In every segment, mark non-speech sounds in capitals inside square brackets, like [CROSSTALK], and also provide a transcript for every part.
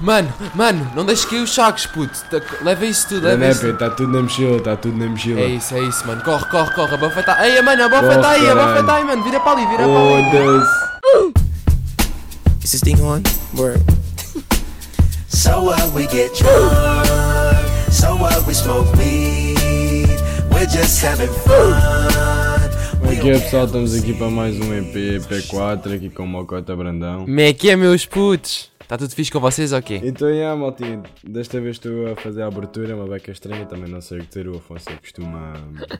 Mano, mano, não deixes cair os sacos, puto. Tá- Leva isso tudo, É, leva isso. Está tudo na mochila, está tudo na mochila. É isso, é isso, mano. Corre, corre, corre. A bofa tá. Ei, mano, a bofa Corre, tá aí, a bofa caralho. tá aí, mano. Vira para ali, vira para ali. Foda-se. Is this thing on? Word. So what we get drunk, so what we smoke weed, we're just having fun. We Aqui é pessoal, estamos aqui para mais um EP, EP4, aqui com o Mocota Brandão. Como é que é, meus putos? Está tudo fixe com vocês ou quê? Então, yeah, maltinho, desta vez estou a fazer a abertura, uma beca estranha, também não sei o que ter, o Afonso costuma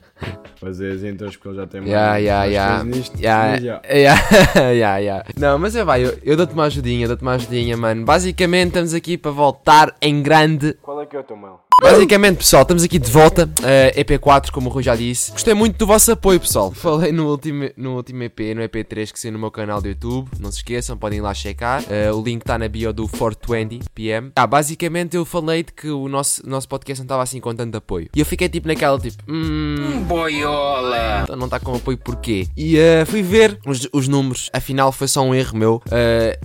[LAUGHS] fazer as intros porque ele já tem mais, ya, mais ya. coisa nisto. Yeah. ya, [LAUGHS] ya, ya. Não, mas é vai, eu, eu dou-te uma ajudinha, dou-te uma ajudinha, mano. Basicamente estamos aqui para voltar em grande. Qual é que é o teu mail? Basicamente, pessoal, estamos aqui de volta. eh, EP4, como o Rui já disse. Gostei muito do vosso apoio, pessoal. Falei no último, no último EP, no EP3 que saiu no meu canal do YouTube. Não se esqueçam, podem ir lá checar. Eh, o link está na bio do 420 PM. Ah, basicamente eu falei de que o nosso, nosso podcast não estava assim com tanto apoio. E eu fiquei tipo naquela, tipo, hum. Boiola! Então não está com apoio porquê? E eh, fui ver os, os números. Afinal, foi só um erro meu.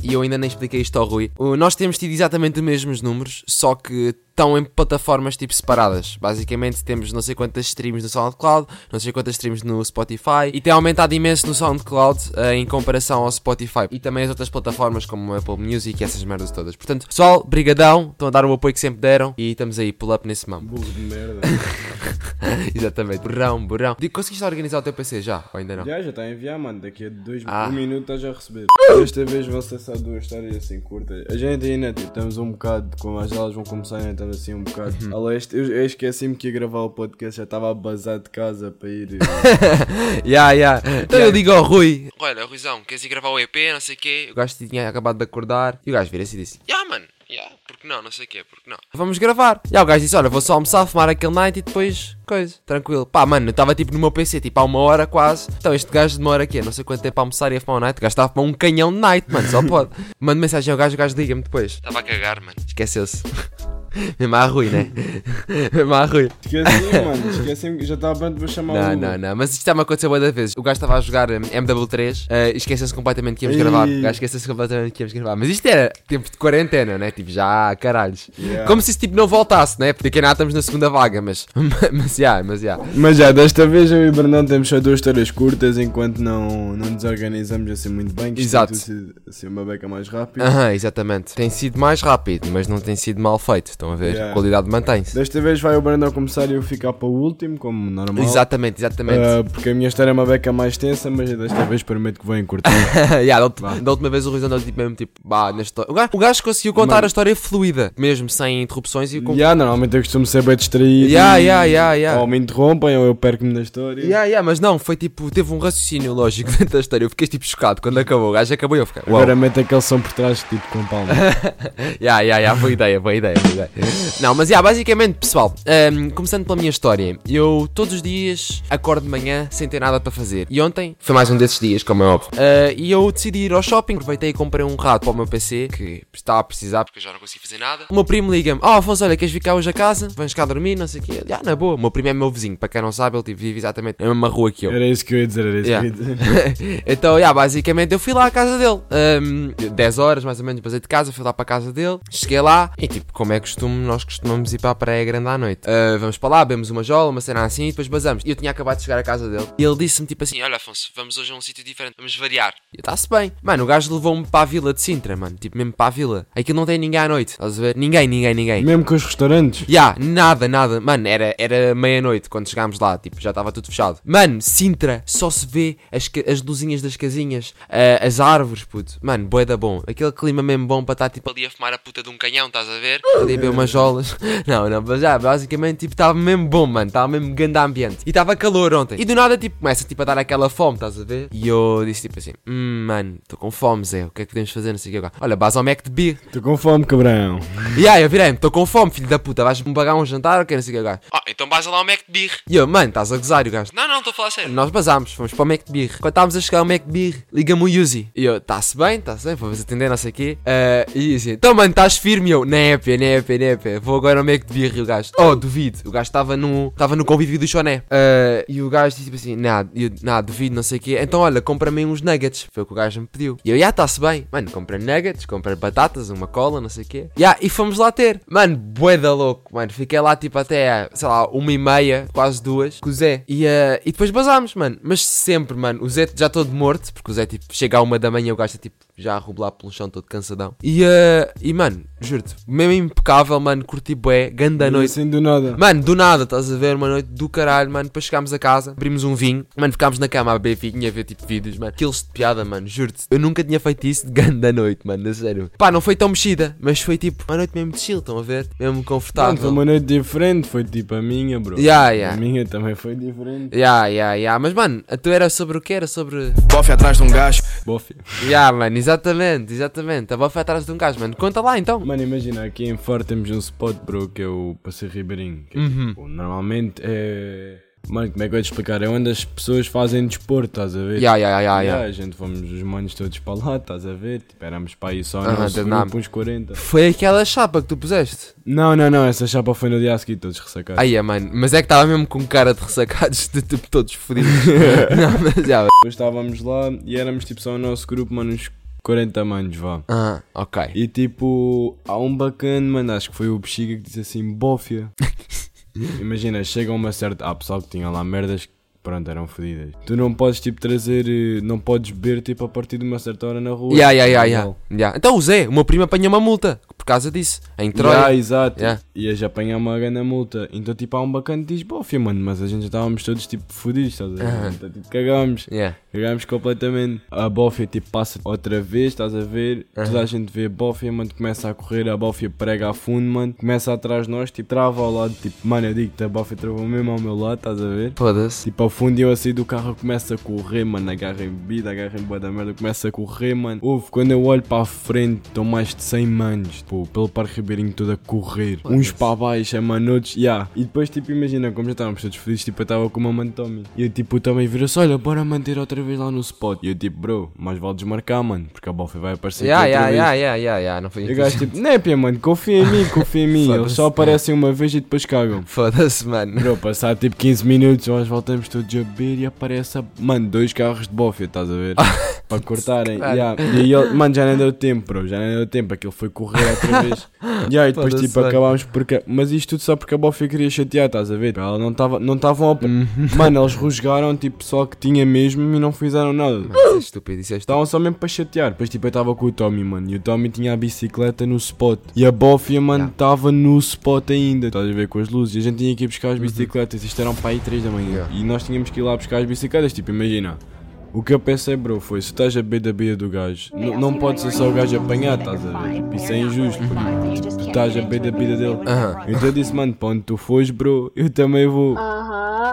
e eu ainda nem expliquei isto ao Rui. Nós temos tido exatamente os mesmos números, só que estão em plataformas tipo separadas. Basicamente temos não sei quantas streams no SoundCloud, não sei quantas streams no Spotify e tem aumentado imenso no SoundCloud eh, em comparação ao Spotify e também as outras plataformas como Apple Music e essas merdas todas. Portanto, pessoal, brigadão, estão a dar o apoio que sempre deram e estamos aí, pull up nesse mambo. Burro de merda. [LAUGHS] Exatamente, burrão, burrão. Digo, conseguiste organizar o teu PC já? Ou ainda não? já, já está a enviar, mano. Daqui a dois Ah. um minuto estás a receber. Desta vez vão ser só duas histórias assim curtas. A gente ainda tipo, estamos um bocado, como as aulas vão começar, ainda estamos assim um bocado Uhum. a leste. Eu, eu esqueci-me que ia gravar o podcast, já estava a bazar de casa para ir. [LAUGHS] Ya, ya. Então eu digo ao Rui: Olha, Ruizão, queres ir gravar o EP? Não sei o quê. O gajo tinha acabado de acordar e o gajo vira-se e disse: Ya, mano, ya, porque não? Não sei o quê, porque não? Vamos gravar. E o gajo disse: Olha, vou só almoçar, fumar aquele night e depois, coisa, tranquilo. Pá, mano, eu estava tipo no meu PC, tipo há uma hora quase. Então este gajo demora aqui, não sei quanto tempo a almoçar e a fumar o night. O gajo estava a fumar um canhão de night, mano, só pode. [LAUGHS] Mando mensagem ao gajo, o gajo liga-me depois. Estava a cagar, mano, esqueceu-se. Mesmo à Rui, né? Mesmo à Rui. Esqueci-me, mano. Esqueci-me que já estava pronto para chamar o Não, não, não, mas isto já me aconteceu muitas vezes. O gajo estava a jogar um, MW3 eh, e esqueceu-se completamente que íamos Ei. gravar. O gajo esqueceu-se completamente que íamos gravar. Mas isto era tempo de quarentena, né? Tipo, já, caralhos. Yeah. Como se isso tipo não voltasse, né? Porque nada estamos na segunda vaga, mas. [LAUGHS] Mas já, mas já. Mas já, desta vez eu e o Bernardo temos só duas histórias curtas enquanto não, não nos organizamos assim muito bem. que Exato. assim uma beca mais rápida. Aham, exatamente. Tem sido mais rápido, mas não tem sido mal feito. Estão a ver? Yeah. A qualidade mantém-se. Desta vez vai o Brandão começar e eu ficar para o último, como normal. Exatamente, exatamente. Ah, porque a minha história é uma beca mais tensa, mas desta vez prometo que vou encurtar. [LAUGHS] yeah, da, ulti- da última vez o Ruiz andou tipo mesmo tipo, bah, história. O gajo, o gajo conseguiu contar Mano. a história fluida, mesmo sem interrupções e com. Já, normalmente eu costumo ser bem distraído. Yeah, e- yeah, yeah, yeah. Ou me interrompem ou eu perco-me na história. Yeah, yeah, mas não, foi tipo, teve um raciocínio lógico [LAUGHS] dentro da história. Eu fiquei tipo chocado quando acabou. O gajo acabou e eu fiquei. Agora mete aquele som por trás, tipo com palma. [LAUGHS] Yeah, yeah, yeah, boa ideia, boa ideia, boa ideia. Não, mas yeah, basicamente, pessoal, um, começando pela minha história, eu todos os dias acordo de manhã sem ter nada para fazer. E ontem foi mais um desses dias, como é óbvio. Uh, e eu decidi ir ao shopping, aproveitei e comprei um rato para o meu PC, que estava a precisar porque eu já não consegui fazer nada. O meu primo liga-me: Oh, Afonso, olha, queres cá hoje a casa? Vens cá dormir, não sei o quê. Ah, na boa. O meu primo é meu vizinho, para quem não sabe, ele vive exatamente na mesma rua que eu. Era isso que eu ia dizer, era isso Yeah. que eu ia dizer. [LAUGHS] então, yeah, basicamente eu fui lá à casa dele. Um, 10 horas mais ou menos, basei de casa, fui lá para a casa dele. Cheguei lá e tipo, como é costume, nós costumamos ir para a praia grande à noite. Uh, vamos para lá, bebemos uma jola, uma cena assim e depois basamos. E eu tinha acabado de chegar à casa dele. E ele disse-me tipo assim: Olha, Afonso, vamos hoje a um sítio diferente, vamos variar. E está-se bem. Mano, o gajo levou-me para a vila de Sintra, mano. Tipo, mesmo para a vila. Aquilo não tem ninguém à noite, estás a ver? Ninguém, ninguém, ninguém. Mesmo com os restaurantes. Ya, nada, nada. Mano, era, era meia-noite quando chegámos lá, tipo, já estava tudo fechado. Mano, Sintra, só se vê as, as luzinhas das casinhas, ah, as árvores, puto. Mano, bué da bom. Aquele clima mesmo bom para estar, tipo, ali a fumar a puta de um canhão, estás a ver? Ali a umas jolas. [LAUGHS] Não, não, mas já, basicamente, tipo, estava mesmo bom, mano. Estava mesmo grande ambiente. E estava calor ontem. E do nada, tipo, começa, tipo, a dar aquela fome, estás a ver? E eu disse, tipo assim, hum, mano, estou com fome, Zé. O que é que podemos fazer? Não sei o que agora. Olha, base ao Mac de beer. Estou com fome, cabrão. E aí, eu virei-me, estou com fome, filho da puta, vais-me pagar um jantar ou que não sei o que gajo? Ah, então vais lá ao Mac de Birre. E eu, mano, estás a gozar o gajo? Não, não, estou a falar sério. Nós basámos, fomos para o Mac de Birre. Quando estávamos a chegar ao Mac de Birre, liga-me o Yuzi. E eu, está-se bem, está-se bem, vamos atender, não sei o quê. Ah, e assim, então mano, estás firme? E eu, népia, népia, népia. Vou agora ao Mac de birra e o gajo. Oh, duvido. O gajo estava no, estava no convívio do Choné. Ah, e o gajo disse tipo assim: Nada, nada, duvido, não sei o quê. Então olha, compra-me uns nuggets. Foi o que o gajo me pediu. E eu, já, está-se bem. Mano, comprei nuggets, comprei batatas, uma cola, não sei o quê. Ya, e fomos lá ter. Mano, bué da louco, mano. Fiquei lá tipo até, sei lá, uma e meia, quase duas, com o Zé. E, ah, e depois basámos, mano. Mas sempre, mano, o Zé já todo morto, porque o Zé tipo chega à uma da manhã, o gajo está tipo já a robular pelo chão todo cansadão. E, ah, e mano, juro-te, mesmo impecável, mano, curti bué, ganda noite. Assim do nada. Mano, do nada, estás a ver? Uma noite do caralho, mano. Depois chegámos a casa, abrimos um vinho, mano, ficámos na cama a beber vinho e a ver tipo vídeos, mano. Aqueles de piada, mano, juro-te. Eu nunca tinha feito isso de [LAUGHS] grande noite, mano, a sério. Pá, não foi tão mexida, mas foi tipo uma noite mesmo de chill, estão a ver? Mesmo Mano, confortável. foi uma noite diferente, foi tipo a minha, bro. Ya, ya. A minha também foi diferente. Ya, ya, ya. Mas, mano, a tua era sobre o que? Era sobre. Bofe atrás de um gajo. Bofe. Ya, mano, exatamente, exatamente. A bofa atrás de um gajo, mano. Conta lá então. Mano, imagina, aqui em Fora temos um spot, bro, que é o Passeio Ribeirinho. Que é, Uhum. tipo, normalmente é. Mano, como é que eu ia te explicar? É onde as pessoas fazem desporto, estás a ver? Ya, ya, Yeah, ya. a gente fomos os manos todos para lá, estás a ver? Tipo, éramos para aí só nosso de grupo, uns 40. Foi aquela chapa que tu puseste. Não, não, não, essa chapa foi no dia a seguir, todos ressacados. Aí, é, mano. Mas é que estava mesmo com cara de ressacados, de tipo todos fodidos. [LAUGHS] não, mas já. Depois estávamos lá e éramos tipo só o nosso grupo, mano, uns 40 manos, vá. Ah, ok. E tipo, há um bacana, mano, acho que foi o Bexiga que disse assim, bófia. [LAUGHS] Imagina, chega a uma certa. Há pessoal que tinha lá merdas que, pronto, eram fodidas. Tu não podes, tipo, trazer. eh, Não podes beber, tipo, a partir de uma certa hora na rua. Ya, ya, ya, ya. Então o Zé, o meu primo apanhou uma multa causa disso. Em Troia. Ya, exato. Ya. Ias apanhar uma grande multa. Então, tipo, há um bacana que diz bófia, mano, mas a gente já estávamos todos, tipo, fodidos, estás a ver? Aham. Então, tipo, cagámos. Yeah. Cagámos completamente. A bófia tipo passa outra vez, estás a ver? Toda a gente vê a bófia, mano, começa a correr, a bófia prega a fundo, mano, começa atrás de nós, tipo, trava ao lado, tipo, mano, eu digo-te, a bófia travou mesmo ao meu lado, estás a ver? Foda-se. Tipo, ao fundo eu a sair do carro, começa a correr, mano, agarra em bebida, agarra em boa da merda, começa a correr, mano. Houve, quando eu olho para a frente, estão mais de 100 manos, tipo, pelo Parque Ribeirinho todo a correr. Uns para baixo, a mano, outros, yeah. E depois, tipo, imagina, como já estávamos todos felizes, tipo, eu estava com uma mãe Tommy. E eu, tipo, Tommy vira-se, olha, bora manter outra vez lá no spot. E eu, tipo, bro, mais vale desmarcar, mano, porque a bófia vai aparecer aqui outra ya, vez. ya, ya, ya, ya. Não foi E o gajo, tipo, népia, mano, confia em mim, confia em mim. [LAUGHS] Eles só aparecem uma vez e depois cagam. Foda-se, mano. Bro, passar tipo 15 minutos, nós voltamos todos a beber e aparece, a... mano, dois carros de bófia, estás a ver? [LAUGHS] Para cortarem. Yeah. E aí, mano, já nem deu tempo, bro, já nem deu tempo. Aquilo foi correr [LAUGHS] outra vez. [LAUGHS] yeah, e depois, tipo, acabámos porque. Mas isto tudo só porque a bófia queria chatear, estás a ver? Ela não estava. Não estavam a. Uhum. [LAUGHS] Mano, eles rusgaram, tipo, só que tinha mesmo e não fizeram nada. Mano, isso é estúpido, isso é. Estavam só mesmo para chatear. Depois, tipo, eu estava com o Tommy, mano. E o Tommy tinha a bicicleta no spot. E a bófia, mano, Yeah. estava no spot ainda. Estás a ver com as luzes. E a gente tinha que ir buscar as bicicletas. Isto eram para aí 3 da manhã. Uhum. Yeah. E nós tínhamos que ir lá buscar as bicicletas. Tipo, imagina. O que eu pensei, bro, foi: se estás a beber da beira do gajo, n- não pode ser só o gajo apanhar, estás a ver? Tipo, Isso é injusto. Porque tu estás a beber da beira dele. Aham. Então eu disse, mano, para onde tu fores, bro, eu também vou.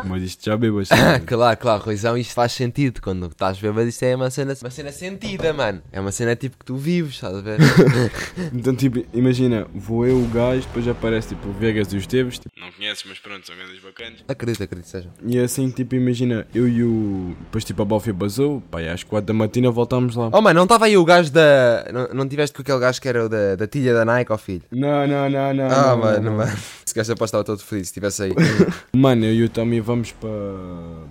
Mas isto já bebo assim. [LAUGHS] Claro, claro, Ruizão, isto faz sentido. Quando estás bêbado, isto é uma cena, uma cena sentida, mano. É uma cena tipo que tu vives, estás a ver? [LAUGHS] Então, tipo, imagina, vou eu, o gajo, depois aparece tipo o Vegas e o Esteves. Tipo, não conheces, mas pronto, são grandes bacanas. acredito, acredito, seja. E assim, tipo, imagina, eu e o. Depois, tipo, a Bófia basou, pá, e às 4 da matina voltámos lá. Oh, mano, não estava aí o gajo da. Não, não tiveste com aquele gajo que era o da, da tilha da Nike, ó filho? Não, não, não, não. Ah, não, mano, não. mano. [LAUGHS] Esse gajo aposto estava todo feliz se estivesse aí. [LAUGHS] Mano, eu e o Tommy vamos para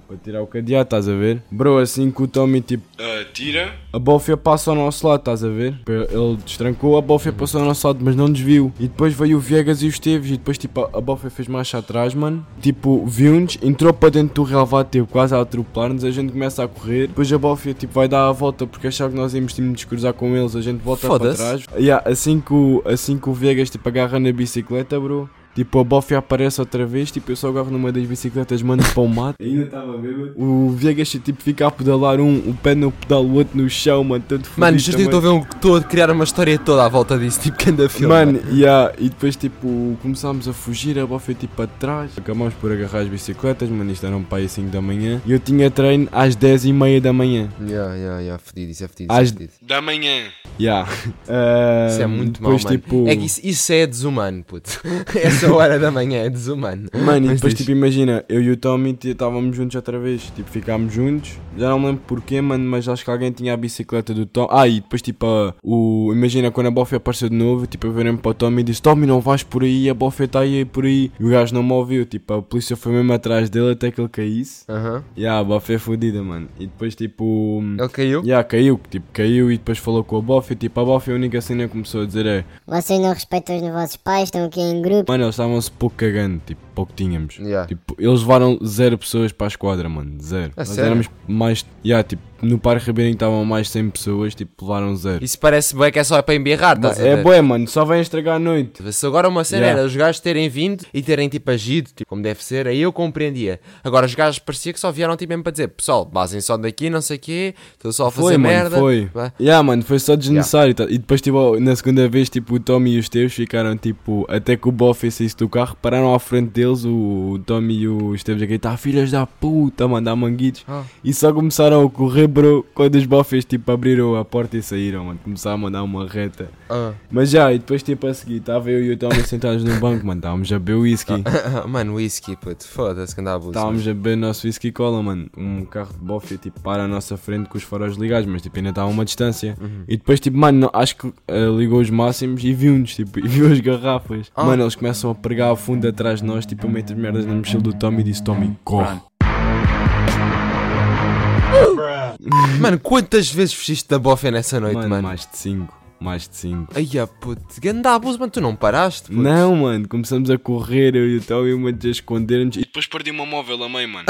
para tirar o cadeado, estás a ver? Bro, assim que o Tommy, tipo, tira, a Bófia passa ao nosso lado, estás a ver? Ele destrancou, a Bófia passou ao nosso lado, mas não desviou. E depois veio o Viegas e o Esteves, e depois, tipo, a, a Bófia fez marcha atrás, mano. Tipo, viu-nos, entrou para dentro do relevado, tipo, quase a atropelar-nos. A gente começa a correr, depois a Bófia, tipo, vai dar a volta porque achava que nós íamos, tipo, nos cruzar com eles. A gente volta para trás. Yeah, assim, que o, assim que o Viegas, tipo, agarra na bicicleta, bro. Tipo, a Bófia aparece outra vez, tipo, eu só agarro numa das bicicletas, mando para o mato. [LAUGHS] Ainda estava bêbado. O Viegas, tipo, fica a pedalar um, o pé no pedal, o outro no chão, mano, todo fodido Mano, também. estou a ver um todo, criar uma história toda à volta disso, tipo que anda filme. Mano, yeah, e depois tipo começámos a fugir, a Bófia tipo atrás. Acabámos por agarrar as bicicletas, mano, isto era um pai 5 da manhã. E eu tinha treino às 10 e meia da manhã. Ya, ya, ya, fedido, isso é fedido. Às- Isso é, fedido. Da manhã. Yeah. Ah, Isso é muito depois, mau, mano. tipo, É que isso, isso é desumano, puto. [LAUGHS] Essa essa hora da manhã, é desumano. Mano, e depois, diz. tipo, imagina, eu e o Tommy estávamos juntos outra vez. Tipo, ficámos juntos. Já não me lembro porquê, mano, mas acho que alguém tinha a bicicleta do Tommy. Ah, e depois, tipo, a- o... imagina quando a Bofia apareceu de novo, tipo, eu virei para o Tommy e disse: Tommy, não vais por aí, a Bofia está aí por aí. E o gajo não me ouviu. Tipo, a polícia foi mesmo atrás dele até que ele caísse. Aham. E yeah, a Bofia é fodida, mano. E depois, tipo. Ele caiu? Yeah, caiu, tipo, caiu e depois falou com a Bofia. Tipo, a Bofia a única cena que começou a dizer é: Vocês não respeitam os vossos pais, estão aqui em grupo. Mano, estavam-se pouco cagando, tipo, pouco tínhamos. Yeah. Tipo, eles levaram zero pessoas para a esquadra, mano. Zero. A Nós sério? éramos mais. Yeah, tipo, no Parque Ribeirinho estavam mais 100 pessoas, tipo, levaram zero. Isso parece bem que é só para embirrar, estás é bué, mano, só vem estragar a noite. Se agora uma cena Yeah. era os gajos terem vindo e terem tipo agido, tipo, como deve ser, aí eu compreendia. Agora os gajos parecia que só vieram tipo mesmo para dizer, pessoal, basem só daqui, não sei o quê, estou só a fazer Foi, mano, merda. foi. Vá. Yeah, mano, foi só desnecessário. tá? E depois, tipo, na segunda vez, tipo, o Tommy e os teus ficaram, tipo, até que o Boff saísse do carro, pararam à frente deles, o, Tommy e o Esteves a gritar, filhas da puta, a mandar manguitos. Ah. E só começaram a correr, bro, quando os Boffes, tipo, abriram a porta e saíram, mano. Começaram a mandar uma reta. Ah. Mas já, e depois, tipo, a seguir, estava eu e o Tommy sentados no banco, mano, estávamos a beber whisky. [LAUGHS] Mano, whisky, puto, foda-se que anda a abuso. Estávamos a beber o nosso whisky cola, mano. Um carro de bofe, tipo, para à nossa frente com os faróis ligados, mas tipo, ainda estava a uma distância. Uhum. E depois, tipo, mano, não- acho que eh, ligou os máximos e viu-nos, tipo, [LAUGHS] e viu as garrafas. Ah. Mano, eles começam a pregar a fundo atrás de nós, tipo, eu meto as merdas na mochila do Tommy e disse: Tommy, corre. Mano, quantas vezes fugiste da bofia nessa noite, Mano, mano? mais de 5, mais de 5. Ai, ah, puto, ganda abuso, mano, tu não paraste, puto. Não, mano, começamos a correr, eu e o Tommy, uma a esconder-nos. E depois perdi uma móvel a meio, mano.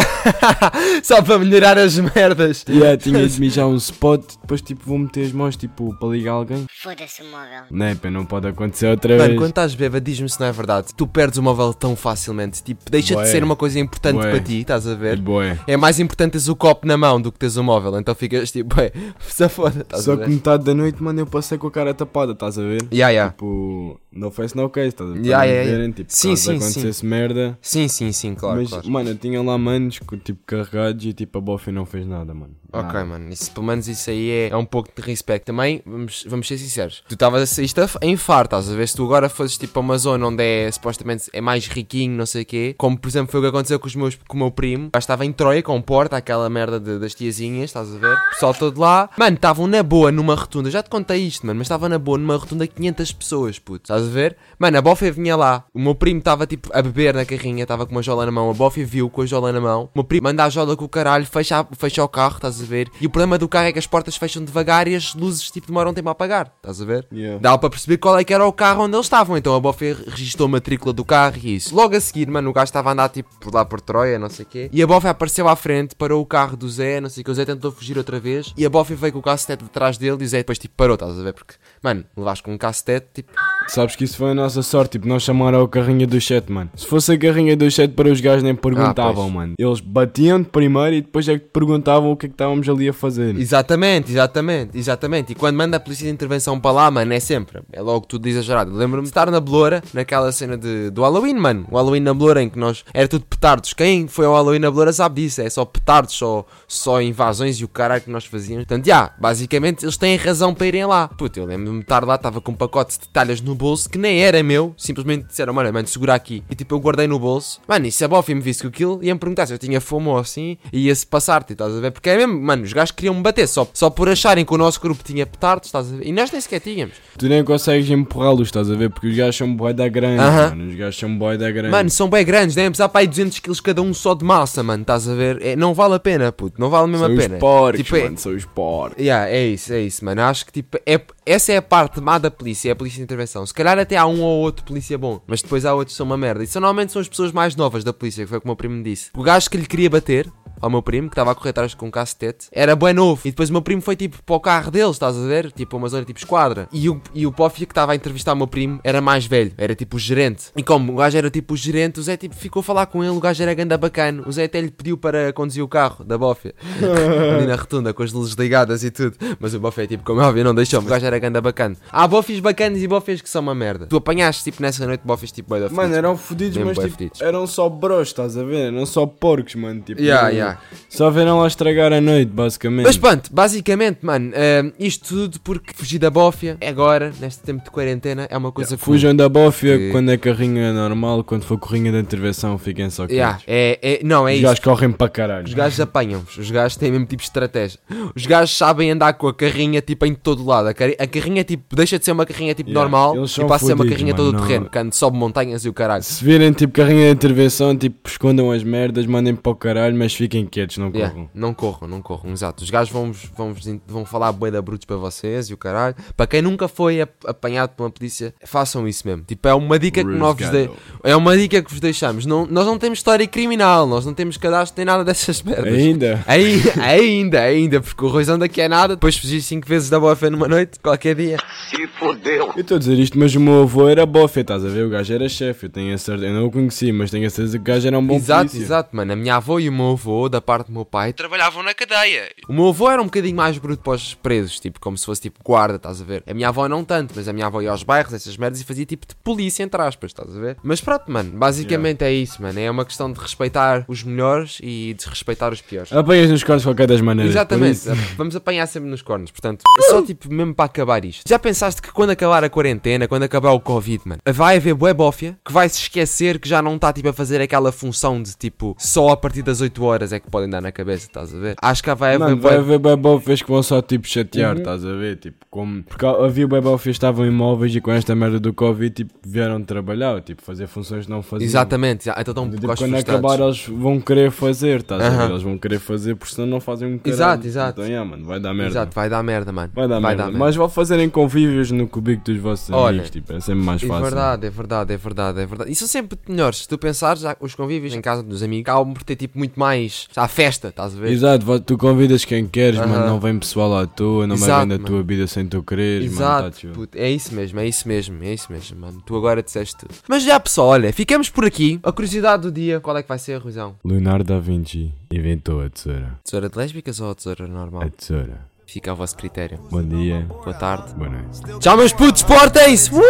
[LAUGHS] Só para melhorar as merdas. e yeah, tinha de mijar um spot, depois, tipo, vou meter as mãos, tipo, para ligar alguém. Foda-se o móvel. Não, pá, não pode acontecer outra Mano, vez. quando estás bêbado, diz-me se não é verdade. Tu perdes o móvel tão facilmente. Tipo, deixa Bué. de ser uma coisa importante para ti, estás a É ver? boé. É mais importante teres o copo na mão do que teres o móvel. Então ficas tipo, ué, [LAUGHS] se foda, estás Só a que metade da noite, mano, eu passei com a cara tapada, estás a ver? Yeah, yeah. Tipo, no face, no case, estás a ver? Yeah, yeah, verem, tipo, Sim, caso sim, acontecesse merda. Sim, sim, sim, claro, Mas, claro. mano, eu tinha lá manos, tipo, carregados e, tipo, a bofe não fez nada, mano. Ok, mano, isso, pelo menos isso aí é, é um pouco de respeito. Também, vamos, vamos ser sinceros, tu estavas a sair em far, estás a ver? Se tu agora fosses tipo a uma zona onde é supostamente é mais riquinho, não sei o quê, como por exemplo foi o que aconteceu com, os meus, com o meu primo, já estava em Troia com porta, aquela merda de- das tiazinhas, estás a ver? O pessoal todo lá, mano, estavam na boa numa rotunda, já te contei isto, mano, mas estava na boa numa rotunda 500 pessoas, puto, estás a ver? Mano, a Bofia vinha lá, o meu primo estava tipo a beber na carrinha, estava com uma jola na mão, a Bofia viu com a jola na mão, o meu primo manda a jola com o caralho, fecha, a- fecha o carro, estás a ver? E o problema do carro é que as portas fecham devagar e as luzes tipo demoram tempo a apagar, estás a ver? Yeah. Dava para perceber qual é que era o carro onde eles estavam, então a Bofia registrou a matrícula do carro e isso. Logo a seguir, mano, o gajo estava a andar tipo por lá por Troia, não sei o quê, e a Bofia apareceu à frente, parou o carro do Zé, não sei o que, o Zé tentou fugir outra vez, e a Bofia veio com o cacetete atrás dele e o Zé depois tipo parou, estás a ver? Porque, mano, levaste com um cacetete, tipo, Sabes que isso foi a nossa sorte, tipo, não chamaram a carrinha do chat, mano. Se fosse a carrinha do chat para os gajos nem perguntavam, pois. mano. Eles batiam-te primeiro e depois é que perguntavam o que é que estávamos ali a fazer. Exatamente, exatamente, exatamente. E quando manda a polícia de intervenção para lá, mano, é sempre. É logo tudo exagerado. Lembro-me de estar na Beloura, naquela cena de, do Halloween, mano. O Halloween na Beloura em que nós. Era tudo petardos. Quem foi ao Halloween na Beloura sabe disso. É só petardos, só, só invasões e o caralho que nós fazíamos. Portanto, já, basicamente eles têm razão para irem lá. Puta, eu lembro-me de estar lá, estava com um pacote de talhas no bolso que nem era meu. Simplesmente disseram, mano, mano, segura aqui. E tipo, eu guardei no bolso. Mano, e se a Bofi me visse com aquilo, ia-me perguntar se eu tinha fome ou assim. E ia-se passar-te, estás a ver? Porque é mesmo, mano, os gajos queriam me bater só, só por acharem que o nosso grupo tinha petardos, estás a ver? E nós nem sequer tínhamos. Tu nem consegues empurrá-los, estás a ver? Porque os gajos são boi da grande, Aham. mano. Os gajos são boi da grande. Mano, são bem grandes, devem pesar para aí 200 kg cada um só de massa, mano, estás a ver? É, não vale a pena, puto, não vale mesmo são a os pena. porcos, Tipo, é- mano. São os porcos. Yeah, é isso, é isso, mano. Acho que tipo, é, essa é a parte má da polícia, é a polícia de intervenção. Se calhar até há um ou outro polícia bom, mas depois há outros que são uma merda. E são, normalmente são as pessoas mais novas da polícia, que foi o que o meu primo me disse. O gajo que lhe queria bater. Ao meu primo, que estava a correr atrás com um cacetete, era bem novo. E depois o meu primo foi tipo para o carro deles, estás a ver? Tipo, uma zona tipo esquadra. E o, e o Pófia que estava a entrevistar o meu primo era mais velho, era tipo o gerente. E como o gajo era tipo o gerente, o Zé tipo ficou a falar com ele, o gajo era ganda bacana. O Zé até lhe pediu para conduzir o carro da Bófia [LAUGHS] ali na rotunda com as luzes ligadas e tudo. Mas o Buffet, tipo, como é óbvio, não deixou-me. O gajo era ganda bacana. Há bofes bacanas e bofes que são uma merda. Tu apanhaste, tipo, nessa noite, bofes tipo, bué da Mano, eram fodidos, mas tipo, eram só bros, estás a ver? Eram só porcos, mano. Tipo, Yeah, não, yeah, Yeah. Só vieram lá estragar a noite, basicamente. Mas pronto, basicamente, mano, eh, isto tudo porque fugir da bófia agora, neste tempo de quarentena, é uma coisa comum. Fujam da bófia Que- quando é carrinho normal, quando for corrinha de intervenção, fiquem só. Yeah, é, é, não, é Os gajos correm para caralho. Os gajos apanham-vos, os gajos têm mesmo tipo de estratégia. Os gajos sabem andar com a carrinha tipo em todo lado. A, cari- a carrinha tipo deixa de ser uma carrinha tipo Yeah, normal e passa a ser uma carrinha mano, todo o terreno, quando sobe montanhas e o caralho. Se virem tipo carrinha de intervenção, tipo escondam as merdas, mandem para o caralho, mas fiquem quietos, não Yeah, corram. não corram, não corram, exato. Os gajos vão, vão, vão falar bué da brutos para vocês e o caralho. Para quem nunca foi ap- apanhado por uma polícia, façam isso mesmo. Tipo, é uma dica que nós vos dei. É uma dica que vos deixamos. Não, nós não temos história criminal, nós não temos cadastro nem nada dessas merdas. Ainda? Aí- [LAUGHS] ainda, ainda, porque o Roizão daqui é nada, depois fugir 5 vezes da boa fé numa noite, qualquer dia. Eu estou a dizer isto, mas o meu avô era bofe, estás a ver? O gajo era chefe, eu tenho a certeza, eu não o conheci, mas tenho a certeza que o gajo era um bom exato, polícia. exato, mano. A minha avó e o meu avô, da parte do meu pai, trabalhavam na cadeia. O meu avô era um bocadinho mais bruto para os presos, tipo, como se fosse tipo guarda, estás a ver? A minha avó não tanto, mas a minha avó ia aos bairros, essas merdas, e fazia tipo de polícia, entre aspas, estás a ver? Mas pronto, mano, basicamente é isso, mano. É uma questão de respeitar os melhores e desrespeitar os piores. Apanhas nos cornos de qualquer das maneiras. Exatamente, [LAUGHS] vamos apanhar sempre nos cornos. Portanto, é só tipo mesmo para acabar isto. Já pensaste que quando acabar a quarentena, quando acabar o Covid, mano, vai haver bué bófia que vai se esquecer que já não está tipo a fazer aquela função de tipo só a partir das 8 horas é que podem dar na cabeça, estás a ver? Acho que vai haver bué- vai haver bem bofes que vão só tipo Uhum. chatear, estás a ver? Tipo, como. Porque havia bem bofes que estavam imóveis e com esta merda do Covid, tipo, vieram trabalhar, tipo, fazer funções que não faziam. Exatamente, então estão um Tipo, quando frustrados. acabar eles vão querer fazer, estás a Aham. ver? Eles vão querer fazer porque senão não fazem um caralho. Exato, exato. Então, yeah, mano, vai dar merda. Exato, vai dar merda, mano. Vai dar merda. Mas vão fazerem convívios no cubico dos vossos Olha, amigos, tipo, é sempre mais É fácil. verdade, é verdade, é verdade, é verdade. E são sempre melhores. Se tu pensares, já, os convívios em casa dos amigos acabam por ter tipo muito mais. À festa, estás a ver? Exato, tu convidas quem queres, Aham. mano, não vem pessoal à toa, não vai Exato, vendo a mano. tua vida sem tu quereres, mano, tá Exato, chill. puto, é isso mesmo, é isso mesmo, é isso mesmo, mano. Tu agora disseste tudo. Mas já pessoal, olha, ficamos por aqui. A curiosidade do dia, qual é que vai ser, Ruizão? Leonardo da Vinci inventou a tesoura. Tesoura de lésbicas ou a tesoura normal? A tesoura. Fica a vosso critério. Bom dia, Boa tarde. boa noite. Tchau, meus putos, portem-se! Uh!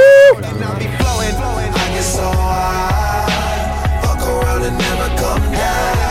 And never come down.